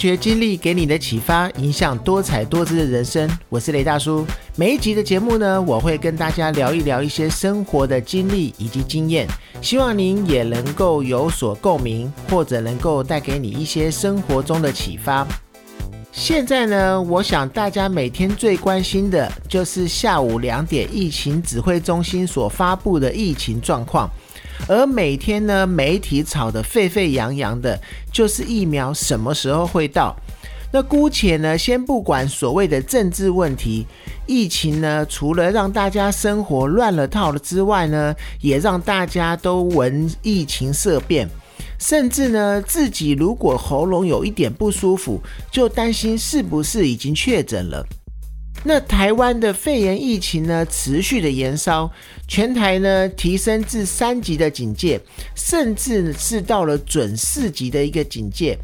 学经历给你的启发，影响多彩多姿的人生。我是雷大叔。每一集的节目呢，我会跟大家聊一聊一些生活的经历以及经验，希望您也能够有所共鸣，或者能够带给你一些生活中的启发。现在呢，我想大家每天最关心的就是下午两点疫情指挥中心所发布的疫情状况。而每天呢，媒体吵得沸沸扬扬的，就是疫苗什么时候会到。那姑且呢，先不管所谓的政治问题，疫情呢，除了让大家生活乱了套了之外呢，也让大家都闻疫情色变，甚至呢，自己如果喉咙有一点不舒服，就担心是不是已经确诊了。那台湾的肺炎疫情呢，持续的延烧，全台呢提升至三级的警戒，甚至是到了准四级的一个警戒。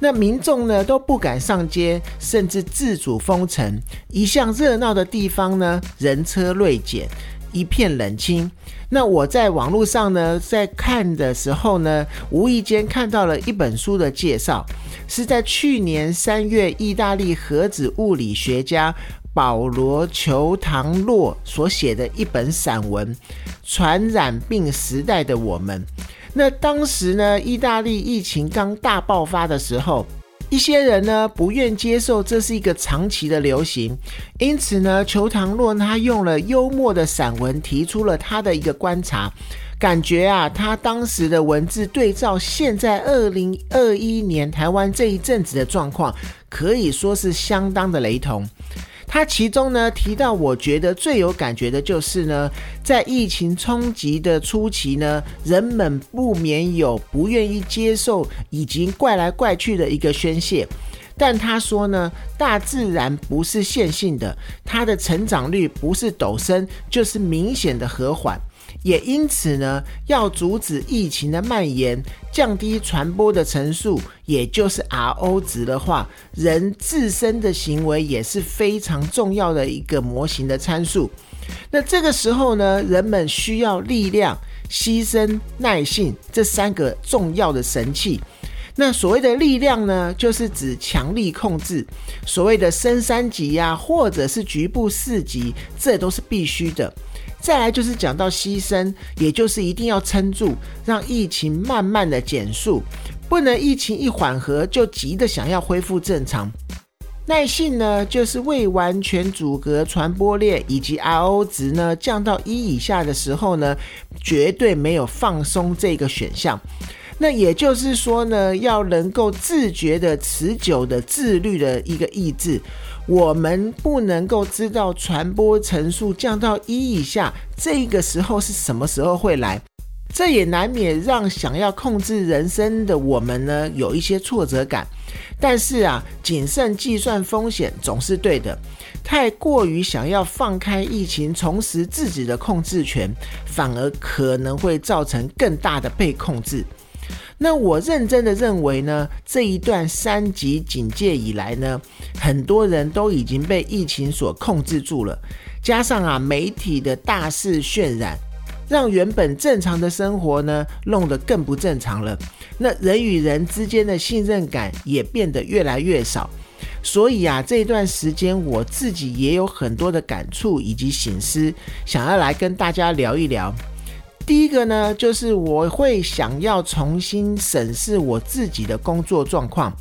那民众呢都不敢上街，甚至自主封城。一向热闹的地方呢，人车锐减，一片冷清。那我在网络上呢，在看的时候呢，无意间看到了一本书的介绍，是在去年三月，意大利核子物理学家。保罗·裘唐洛所写的一本散文《传染病时代的我们》。那当时呢，意大利疫情刚大爆发的时候，一些人呢不愿接受这是一个长期的流行，因此呢，裘唐洛他用了幽默的散文提出了他的一个观察，感觉啊，他当时的文字对照现在二零二一年台湾这一阵子的状况，可以说是相当的雷同。他其中呢提到，我觉得最有感觉的就是呢，在疫情冲击的初期呢，人们不免有不愿意接受以及怪来怪去的一个宣泄。但他说呢，大自然不是线性的，它的成长率不是陡升，就是明显的和缓。也因此呢，要阻止疫情的蔓延，降低传播的层数，也就是 R O 值的话，人自身的行为也是非常重要的一个模型的参数。那这个时候呢，人们需要力量、牺牲、耐性这三个重要的神器。那所谓的力量呢，就是指强力控制；所谓的升三级呀，或者是局部四级，这都是必须的。再来就是讲到牺牲，也就是一定要撑住，让疫情慢慢的减速，不能疫情一缓和就急的想要恢复正常。耐性呢，就是未完全阻隔传播链以及 R O 值呢降到一以下的时候呢，绝对没有放松这个选项。那也就是说呢，要能够自觉的、持久的、自律的一个意志。我们不能够知道传播层数降到一以下，这个时候是什么时候会来？这也难免让想要控制人生的我们呢有一些挫折感。但是啊，谨慎计算风险总是对的。太过于想要放开疫情，重拾自己的控制权，反而可能会造成更大的被控制。那我认真的认为呢，这一段三级警戒以来呢，很多人都已经被疫情所控制住了，加上啊媒体的大肆渲染，让原本正常的生活呢弄得更不正常了。那人与人之间的信任感也变得越来越少，所以啊这段时间我自己也有很多的感触以及醒思，想要来跟大家聊一聊。第一个呢，就是我会想要重新审视我自己的工作状况。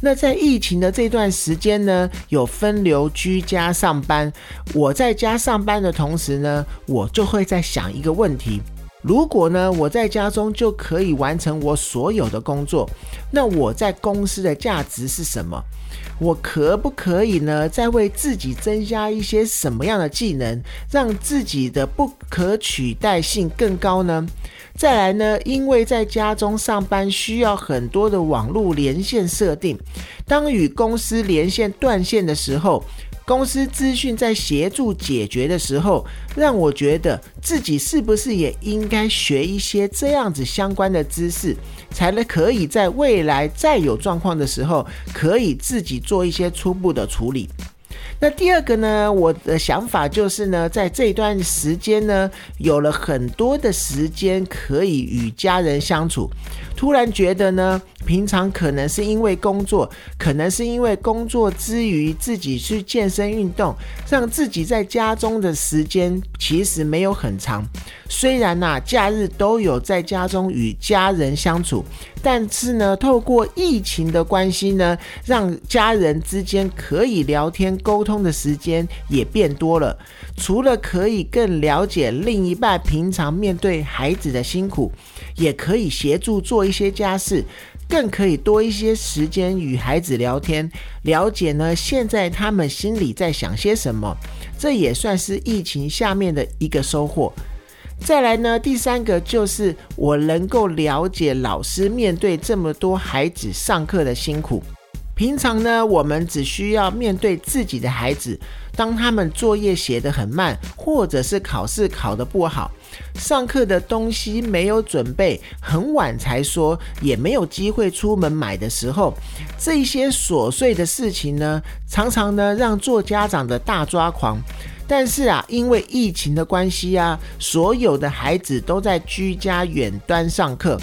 那在疫情的这段时间呢，有分流居家上班。我在家上班的同时呢，我就会在想一个问题：如果呢我在家中就可以完成我所有的工作，那我在公司的价值是什么？我可不可以呢，再为自己增加一些什么样的技能，让自己的不可取代性更高呢？再来呢，因为在家中上班需要很多的网络连线设定，当与公司连线断线的时候。公司资讯在协助解决的时候，让我觉得自己是不是也应该学一些这样子相关的知识，才能可以在未来再有状况的时候，可以自己做一些初步的处理。那第二个呢，我的想法就是呢，在这段时间呢，有了很多的时间可以与家人相处。突然觉得呢，平常可能是因为工作，可能是因为工作之余自己去健身运动，让自己在家中的时间其实没有很长。虽然呐，假日都有在家中与家人相处，但是呢，透过疫情的关系呢，让家人之间可以聊天沟通的时间也变多了。除了可以更了解另一半平常面对孩子的辛苦，也可以协助做一些家事，更可以多一些时间与孩子聊天，了解呢现在他们心里在想些什么。这也算是疫情下面的一个收获。再来呢，第三个就是我能够了解老师面对这么多孩子上课的辛苦。平常呢，我们只需要面对自己的孩子，当他们作业写得很慢，或者是考试考得不好，上课的东西没有准备，很晚才说，也没有机会出门买的时候，这些琐碎的事情呢，常常呢让做家长的大抓狂。但是啊，因为疫情的关系啊，所有的孩子都在居家远端上课。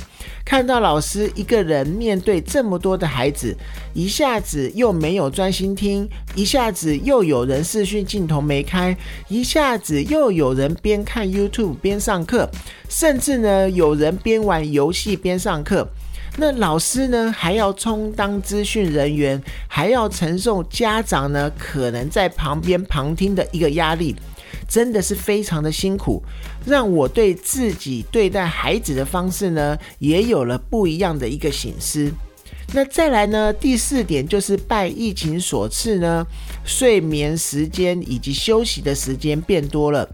看到老师一个人面对这么多的孩子，一下子又没有专心听，一下子又有人视讯镜头没开，一下子又有人边看 YouTube 边上课，甚至呢，有人边玩游戏边上课。那老师呢，还要充当资讯人员，还要承受家长呢可能在旁边旁听的一个压力，真的是非常的辛苦，让我对自己对待孩子的方式呢，也有了不一样的一个醒思。那再来呢，第四点就是拜疫情所赐呢，睡眠时间以及休息的时间变多了。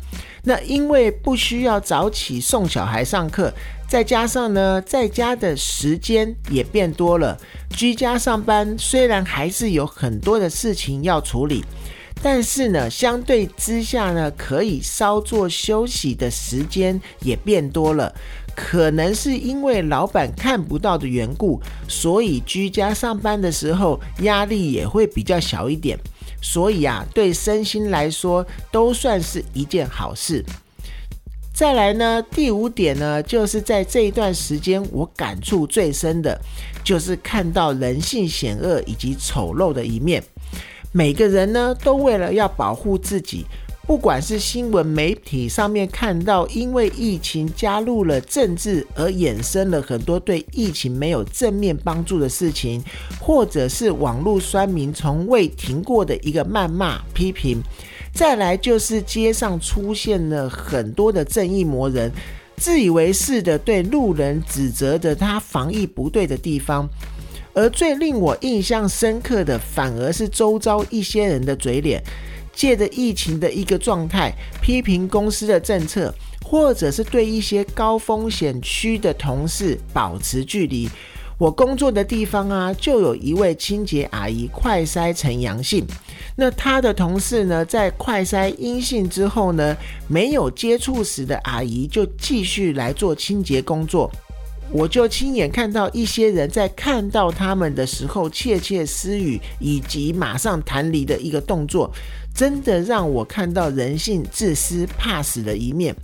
那因为不需要早起送小孩上课，再加上呢，在家的时间也变多了。居家上班虽然还是有很多的事情要处理，但是呢，相对之下呢，可以稍作休息的时间也变多了。可能是因为老板看不到的缘故，所以居家上班的时候压力也会比较小一点。所以啊，对身心来说都算是一件好事。再来呢，第五点呢，就是在这一段时间，我感触最深的，就是看到人性险恶以及丑陋的一面。每个人呢，都为了要保护自己。不管是新闻媒体上面看到，因为疫情加入了政治而衍生了很多对疫情没有正面帮助的事情，或者是网络酸民从未停过的一个谩骂批评，再来就是街上出现了很多的正义魔人，自以为是的对路人指责着他防疫不对的地方，而最令我印象深刻的，反而是周遭一些人的嘴脸。借着疫情的一个状态，批评公司的政策，或者是对一些高风险区的同事保持距离。我工作的地方啊，就有一位清洁阿姨快筛呈阳性，那她的同事呢，在快筛阴性之后呢，没有接触时的阿姨就继续来做清洁工作。我就亲眼看到一些人在看到他们的时候窃窃私语，以及马上弹离的一个动作，真的让我看到人性自私怕死的一面。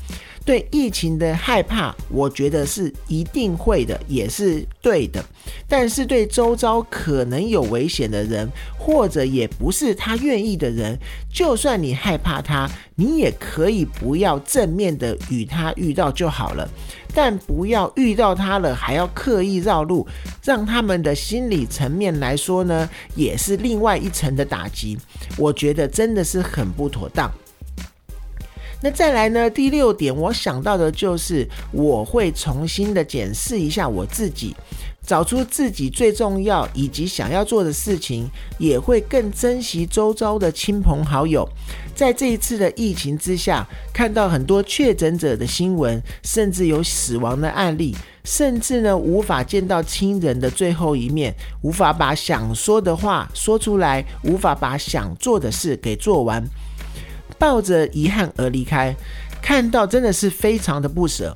对疫情的害怕，我觉得是一定会的，也是对的。但是对周遭可能有危险的人，或者也不是他愿意的人，就算你害怕他，你也可以不要正面的与他遇到就好了。但不要遇到他了，还要刻意绕路，让他们的心理层面来说呢，也是另外一层的打击。我觉得真的是很不妥当。那再来呢？第六点，我想到的就是我会重新的检视一下我自己，找出自己最重要以及想要做的事情，也会更珍惜周遭的亲朋好友。在这一次的疫情之下，看到很多确诊者的新闻，甚至有死亡的案例，甚至呢无法见到亲人的最后一面，无法把想说的话说出来，无法把想做的事给做完。抱着遗憾而离开，看到真的是非常的不舍。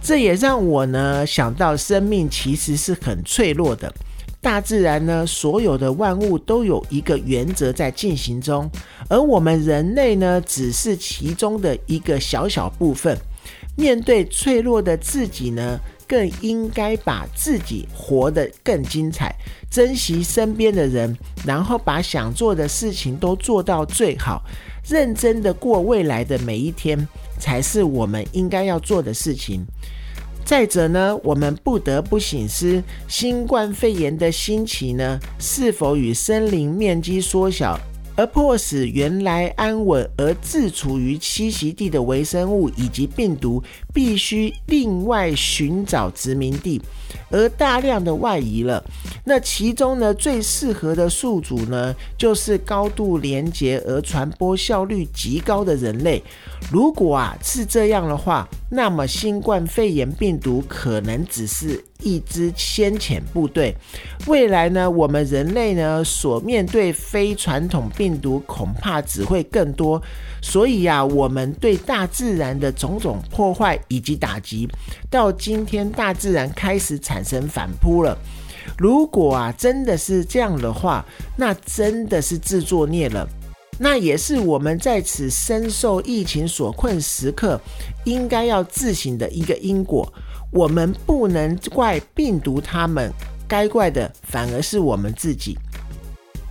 这也让我呢想到，生命其实是很脆弱的。大自然呢，所有的万物都有一个原则在进行中，而我们人类呢，只是其中的一个小小部分。面对脆弱的自己呢，更应该把自己活得更精彩，珍惜身边的人，然后把想做的事情都做到最好，认真的过未来的每一天，才是我们应该要做的事情。再者呢，我们不得不醒思，新冠肺炎的兴起呢，是否与森林面积缩小？而迫使原来安稳而自处于栖息地的微生物以及病毒，必须另外寻找殖民地，而大量的外移了。那其中呢，最适合的宿主呢，就是高度连接而传播效率极高的人类。如果啊是这样的话，那么新冠肺炎病毒可能只是。一支先遣部队，未来呢，我们人类呢所面对非传统病毒恐怕只会更多。所以呀，我们对大自然的种种破坏以及打击，到今天大自然开始产生反扑了。如果啊真的是这样的话，那真的是自作孽了。那也是我们在此深受疫情所困时刻，应该要自省的一个因果。我们不能怪病毒，他们该怪的反而是我们自己。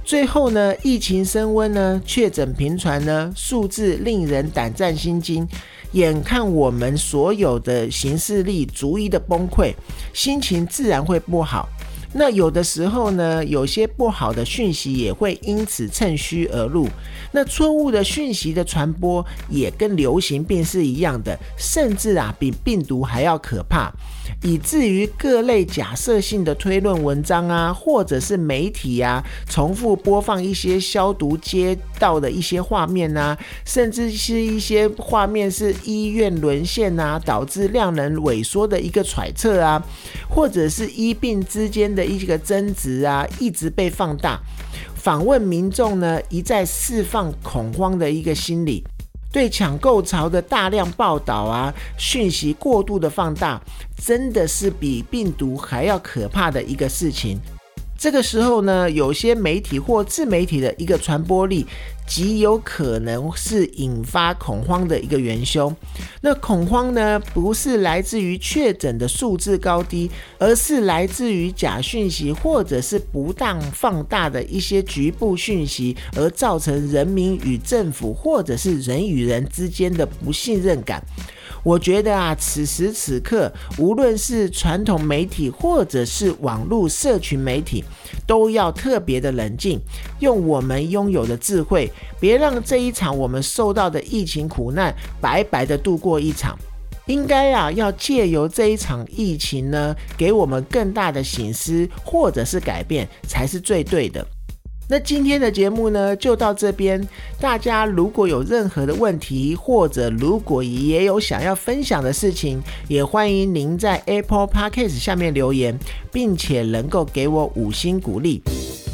最后呢，疫情升温呢，确诊频传呢，数字令人胆战心惊，眼看我们所有的行事力逐一的崩溃，心情自然会不好。那有的时候呢，有些不好的讯息也会因此趁虚而入。那错误的讯息的传播也跟流行病是一样的，甚至啊比病毒还要可怕，以至于各类假设性的推论文章啊，或者是媒体啊，重复播放一些消毒街道的一些画面啊，甚至是一些画面是医院沦陷啊，导致量能萎缩的一个揣测啊，或者是医病之间。的一个争执啊，一直被放大。访问民众呢，一再释放恐慌的一个心理，对抢购潮的大量报道啊，讯息过度的放大，真的是比病毒还要可怕的一个事情。这个时候呢，有些媒体或自媒体的一个传播力。极有可能是引发恐慌的一个元凶。那恐慌呢，不是来自于确诊的数字高低，而是来自于假讯息或者是不当放大的一些局部讯息，而造成人民与政府或者是人与人之间的不信任感。我觉得啊，此时此刻，无论是传统媒体或者是网络社群媒体，都要特别的冷静，用我们拥有的智慧，别让这一场我们受到的疫情苦难白白的度过一场。应该啊，要借由这一场疫情呢，给我们更大的醒思或者是改变，才是最对的。那今天的节目呢，就到这边。大家如果有任何的问题，或者如果也有想要分享的事情，也欢迎您在 Apple Podcast 下面留言，并且能够给我五星鼓励。